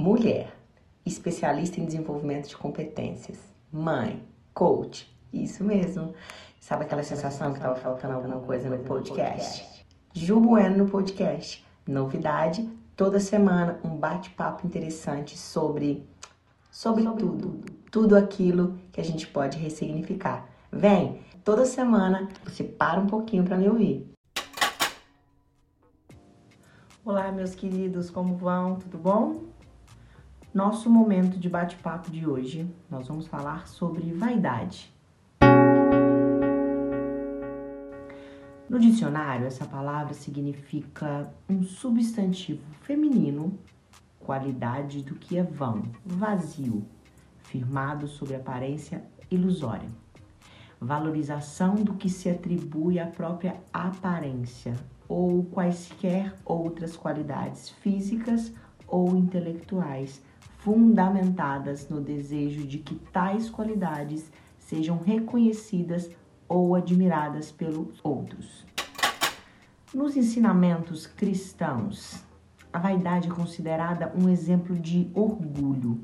mulher, especialista em desenvolvimento de competências, mãe, coach, isso mesmo. Sabe aquela sensação que estava faltando alguma coisa no podcast? Ju Bueno no podcast. Novidade, toda semana um bate-papo interessante sobre sobre tudo, tudo aquilo que a gente pode ressignificar. Vem, toda semana você para um pouquinho para me ouvir. Olá, meus queridos, como vão? Tudo bom? Nosso momento de bate-papo de hoje, nós vamos falar sobre vaidade. No dicionário, essa palavra significa um substantivo feminino, qualidade do que é vão, vazio, firmado sobre aparência ilusória. Valorização do que se atribui à própria aparência ou quaisquer outras qualidades físicas ou intelectuais fundamentadas no desejo de que tais qualidades sejam reconhecidas ou admiradas pelos outros. Nos ensinamentos cristãos, a vaidade é considerada um exemplo de orgulho,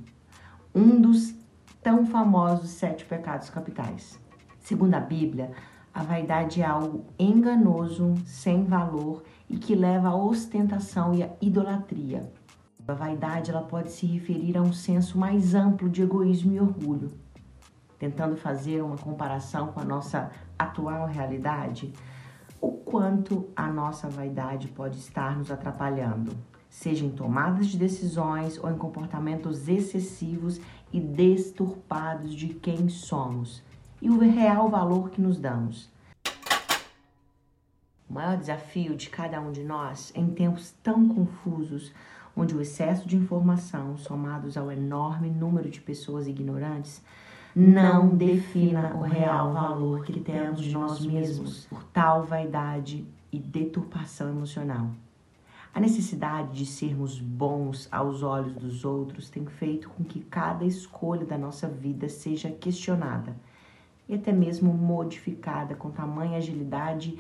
um dos tão famosos sete pecados capitais. Segundo a Bíblia, a vaidade é algo enganoso, sem valor e que leva à ostentação e à idolatria. A vaidade ela pode se referir a um senso mais amplo de egoísmo e orgulho. Tentando fazer uma comparação com a nossa atual realidade, o quanto a nossa vaidade pode estar nos atrapalhando, seja em tomadas de decisões ou em comportamentos excessivos e desturpados de quem somos e o real valor que nos damos. O maior desafio de cada um de nós, em tempos tão confusos, onde o excesso de informação, somados ao enorme número de pessoas ignorantes, não defina o real valor que temos de nós mesmos por tal vaidade e deturpação emocional. A necessidade de sermos bons aos olhos dos outros tem feito com que cada escolha da nossa vida seja questionada e até mesmo modificada com tamanha agilidade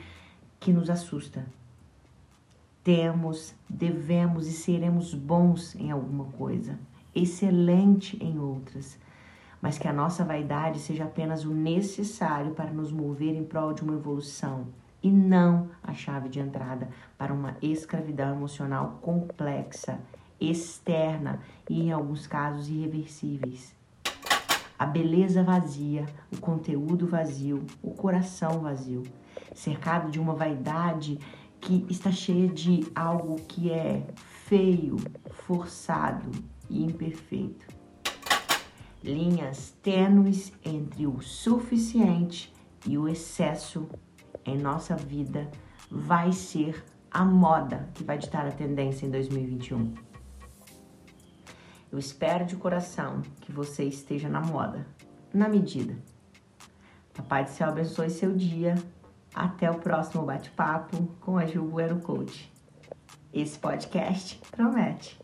que nos assusta temos, devemos e seremos bons em alguma coisa, excelente em outras, mas que a nossa vaidade seja apenas o necessário para nos mover em prol de uma evolução e não a chave de entrada para uma escravidão emocional complexa, externa e, em alguns casos, irreversíveis. A beleza vazia, o conteúdo vazio, o coração vazio, cercado de uma vaidade que está cheia de algo que é feio, forçado e imperfeito. Linhas tênues entre o suficiente e o excesso em nossa vida vai ser a moda que vai ditar a tendência em 2021. Eu espero de coração que você esteja na moda, na medida. Papai do céu abençoe seu dia até o próximo bate-papo com a Ju Coach. Esse podcast promete.